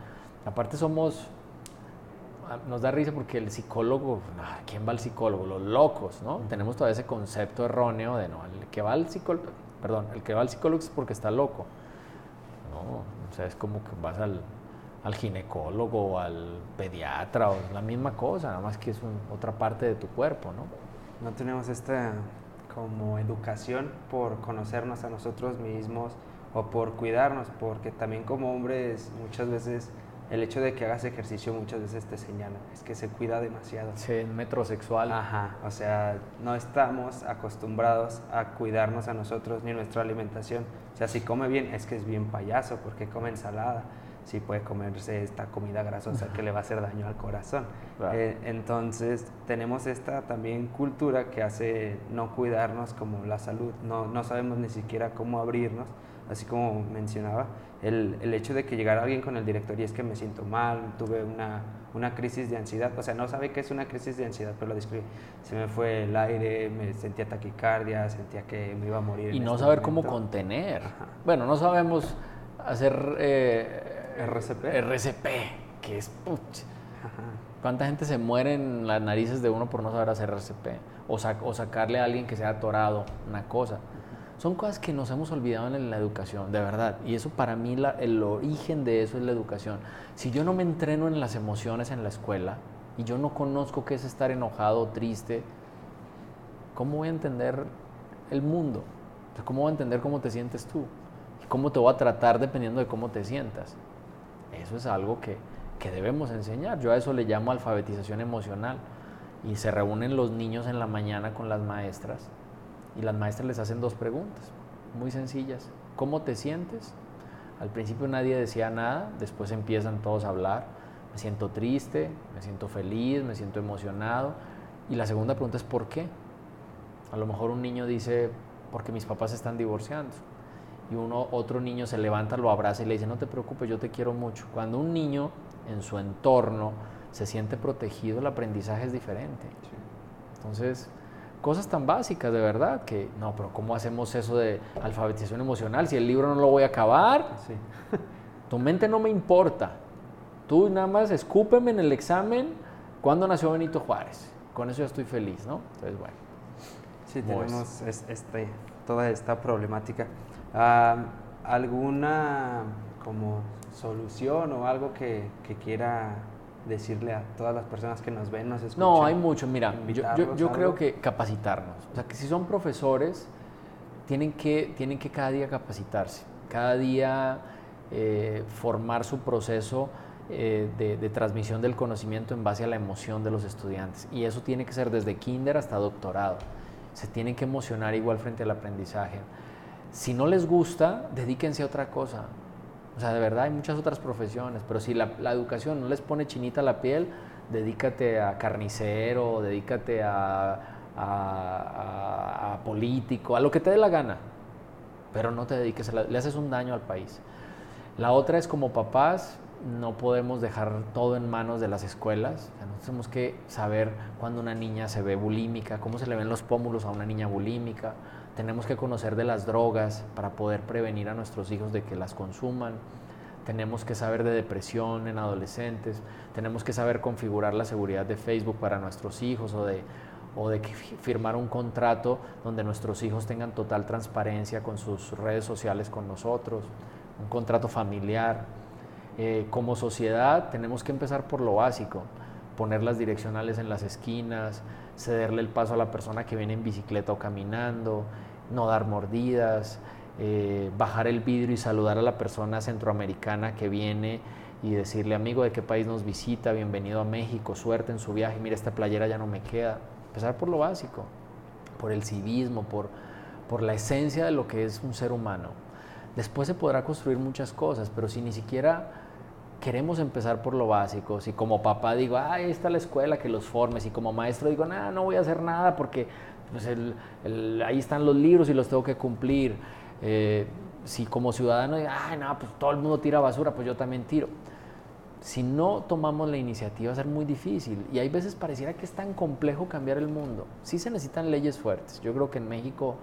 aparte somos, ah, nos da risa porque el psicólogo, ah, ¿quién va al psicólogo? Los locos, ¿no? Tenemos todavía ese concepto erróneo de, no, el que va al psicólogo, perdón, el que va al psicólogo es porque está loco. No, o sea, es como que vas al, al ginecólogo o al pediatra o la misma cosa, nada más que es otra parte de tu cuerpo, ¿no? No tenemos esta como educación por conocernos a nosotros mismos o por cuidarnos, porque también como hombres muchas veces el hecho de que hagas ejercicio muchas veces te señala, es que se cuida demasiado. Sí, metrosexual. Ajá, o sea, no estamos acostumbrados a cuidarnos a nosotros ni nuestra alimentación. O sea, si come bien, es que es bien payaso, porque come ensalada, si puede comerse esta comida grasosa que le va a hacer daño al corazón. Eh, entonces, tenemos esta también cultura que hace no cuidarnos como la salud, no, no sabemos ni siquiera cómo abrirnos así como mencionaba, el, el, hecho de que llegara alguien con el director y es que me siento mal, tuve una, una, crisis de ansiedad, o sea, no sabe qué es una crisis de ansiedad, pero lo describe. Se me fue el aire, me sentía taquicardia, sentía que me iba a morir. Y no este saber cómo contener. Bueno, no sabemos hacer eh, RCP. RCP, que es... ¿Cuánta gente se muere en las narices de uno por no saber hacer RCP? O, o sacarle a alguien que se ha atorado una cosa. Son cosas que nos hemos olvidado en la educación, de verdad. Y eso para mí, el origen de eso es la educación. Si yo no me entreno en las emociones en la escuela y yo no conozco qué es estar enojado triste, ¿cómo voy a entender el mundo? ¿Cómo voy a entender cómo te sientes tú? ¿Y cómo te voy a tratar dependiendo de cómo te sientas? Eso es algo que, que debemos enseñar. Yo a eso le llamo alfabetización emocional. Y se reúnen los niños en la mañana con las maestras y las maestras les hacen dos preguntas, muy sencillas. ¿Cómo te sientes? Al principio nadie decía nada, después empiezan todos a hablar. Me siento triste, me siento feliz, me siento emocionado. Y la segunda pregunta es ¿por qué? A lo mejor un niño dice, porque mis papás se están divorciando. Y uno, otro niño se levanta, lo abraza y le dice, no te preocupes, yo te quiero mucho. Cuando un niño en su entorno se siente protegido, el aprendizaje es diferente. Entonces, cosas tan básicas de verdad que no, pero ¿cómo hacemos eso de alfabetización emocional si el libro no lo voy a acabar? (laughs) tu mente no me importa. Tú nada más escúpeme en el examen cuándo nació Benito Juárez. Con eso ya estoy feliz, ¿no? Entonces, bueno. Sí, tenemos este, toda esta problemática. ¿Alguna como solución o algo que, que quiera decirle a todas las personas que nos ven, nos escuchan? No, hay mucho. Mira, yo, yo, creo que capacitarnos. O sea, que si son profesores, tienen que, tienen que cada día capacitarse, cada día eh, formar su proceso eh, de, de, transmisión del conocimiento en base a la emoción de los estudiantes. Y eso tiene que ser desde kinder hasta doctorado. Se tienen que emocionar igual frente al aprendizaje. Si no les gusta, dedíquense a otra cosa. O sea, de verdad hay muchas otras profesiones, pero si la, educación no les pone chinita la piel, dedícate a carnicero, dedícate a, a, político, a lo que te dé la gana, pero no te dediques, a le haces un daño al país. La otra es como papás, no podemos dejar todo en manos de las escuelas. tenemos que saber cuando una niña se ve bulímica, cómo se le ven los pómulos a una niña bulímica, tenemos que conocer de las drogas para poder prevenir a nuestros hijos de que las consuman. Tenemos que saber de depresión en adolescentes. Tenemos que saber configurar la seguridad de Facebook para nuestros hijos o de, o de firmar un contrato donde nuestros hijos tengan total transparencia con sus redes sociales con nosotros. Un contrato familiar. Eh, como sociedad tenemos que empezar por lo básico. Poner las direccionales en las esquinas, cederle el paso a la persona que viene en bicicleta o caminando, no dar mordidas, eh, bajar el vidrio y saludar a la persona centroamericana que viene y decirle, amigo, ¿de qué país nos visita? Bienvenido a México, suerte en su viaje, mira, esta playera ya no me queda. Empezar por lo básico, por el civismo, por, por la esencia de lo que es un ser humano. Después se podrá construir muchas cosas, pero si ni siquiera queremos empezar por lo básico. Si como papá digo, ah, ahí está la escuela que los forme, si como maestro digo, nada, no voy a hacer nada porque pues ahí están los libros y los tengo que cumplir. Eh, si como ciudadano, ay, no, pues todo el mundo tira basura, pues yo también tiro. Si no tomamos la iniciativa va a ser muy difícil y hay veces pareciera que es tan complejo cambiar el mundo. Sí se necesitan leyes fuertes. Yo creo que en México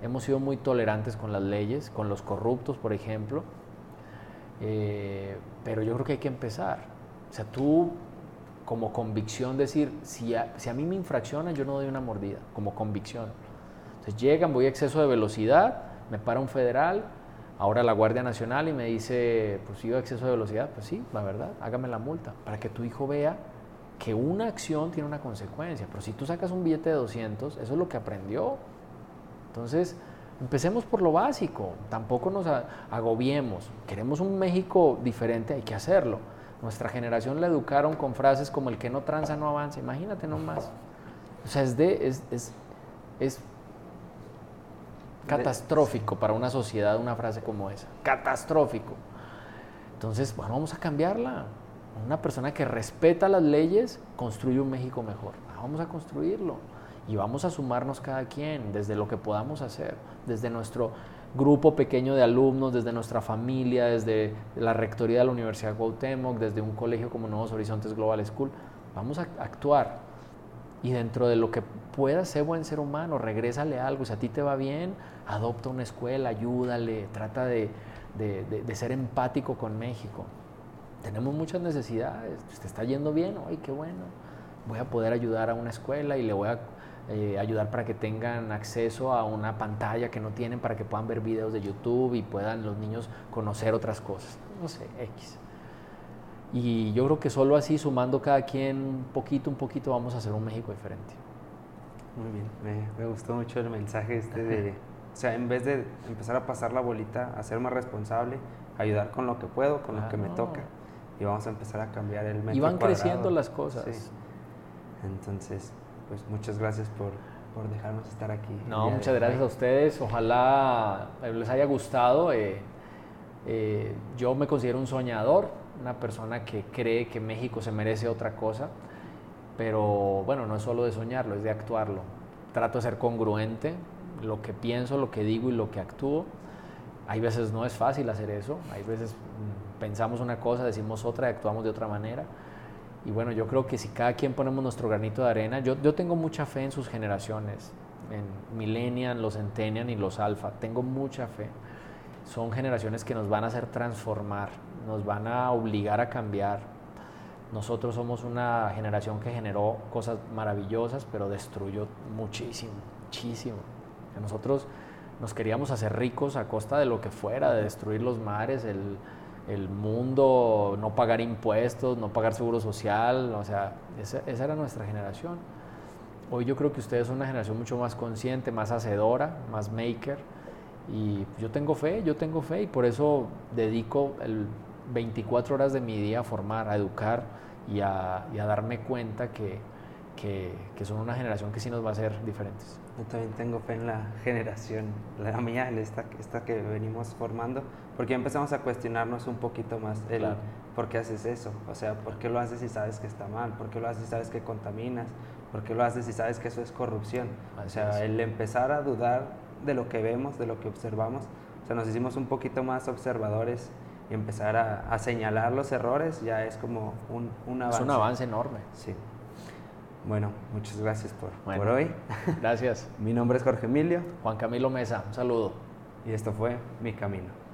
hemos sido muy tolerantes con las leyes, con los corruptos, por ejemplo, eh, pero yo creo que hay que empezar. O sea, tú como convicción decir, si a, si a mí me infraccionan, yo no doy una mordida, como convicción. Entonces llegan, voy a exceso de velocidad, me para un federal, ahora la Guardia Nacional y me dice, pues iba a exceso de velocidad, pues sí, la verdad, hágame la multa, para que tu hijo vea que una acción tiene una consecuencia. Pero si tú sacas un billete de 200, eso es lo que aprendió. Entonces, empecemos por lo básico, tampoco nos agobiemos. Queremos un México diferente, hay que hacerlo. Nuestra generación la educaron con frases como el que no tranza no avanza, imagínate nomás. O sea, es, de, es, es, es catastrófico para una sociedad una frase como esa. Catastrófico. Entonces, bueno, vamos a cambiarla. Una persona que respeta las leyes construye un México mejor. Ah, vamos a construirlo. Y vamos a sumarnos cada quien desde lo que podamos hacer, desde nuestro grupo pequeño de alumnos, desde nuestra familia, desde la rectoría de la Universidad Cuauhtémoc, desde un colegio como Nuevos Horizontes Global School. Vamos a actuar. Y dentro de lo que pueda ser buen ser humano, regrésale algo. Si a ti te va bien, adopta una escuela, ayúdale, trata de, ser empático con México. Tenemos muchas necesidades, te está yendo bien, ay, qué bueno. Voy a poder ayudar a una escuela y le voy a eh, ayudar para que tengan acceso a una pantalla que no tienen para que puedan ver videos de YouTube y puedan los niños conocer otras cosas. No sé, X. Y yo creo que solo así, sumando cada quien un poquito, un poquito, vamos a hacer un México diferente. Muy bien, me, gustó mucho el mensaje este de, o sea, en vez de empezar a pasar la bolita, a ser más responsable, ayudar con lo que puedo, con lo que me toca. Y vamos a empezar a cambiar el metro Y van creciendo las cosas. Entonces, pues muchas gracias por, por dejarnos estar aquí. No, muchas gracias a ustedes. Ojalá les haya gustado. Eh, eh, yo me considero un soñador, una persona que cree que México se merece otra cosa. Pero bueno, no es solo de soñarlo, es de actuarlo. Trato de ser congruente, lo que pienso, lo que digo y lo que actúo. Hay veces no es fácil hacer eso, hay veces mm, pensamos una cosa, decimos otra y actuamos de otra manera. Y bueno, yo creo que si cada quien ponemos nuestro granito de arena, yo, yo tengo mucha fe en sus generaciones, en Millennial, los Centennial y los Alpha, tengo mucha fe. Son generaciones que nos van a hacer transformar, nos van a obligar a cambiar, nosotros somos una generación que generó cosas maravillosas, pero destruyó muchísimo, muchísimo. Nosotros nos queríamos hacer ricos a costa de lo que fuera, de destruir los mares, el, el mundo, no pagar impuestos, no pagar seguro social, o sea, esa, esa, era nuestra generación. Hoy yo creo que ustedes son una generación mucho más consciente, más hacedora, más maker, y yo tengo fe, yo tengo fe, y por eso dedico el 24 horas de mi día a formar, a educar y a, darme cuenta que, son una generación que sí nos va a hacer diferentes. Yo también tengo fe en la generación, la mía, esta, esta que venimos formando, porque empezamos a cuestionarnos un poquito más el por qué haces eso, o sea, por qué lo haces si sabes que está mal, por qué lo haces si sabes que contaminas, por qué lo haces si sabes que eso es corrupción. o sea, el empezar a dudar de lo que vemos, de lo que observamos, o sea, nos hicimos un poquito más observadores y empezar a, señalar los errores ya es como un, un, avance. Es un avance enorme. Sí. Bueno, muchas gracias por, por hoy. Gracias. (laughs) Mi nombre es Jorge Emilio. Juan Camilo Mesa, un saludo. Y esto fue Mi Camino.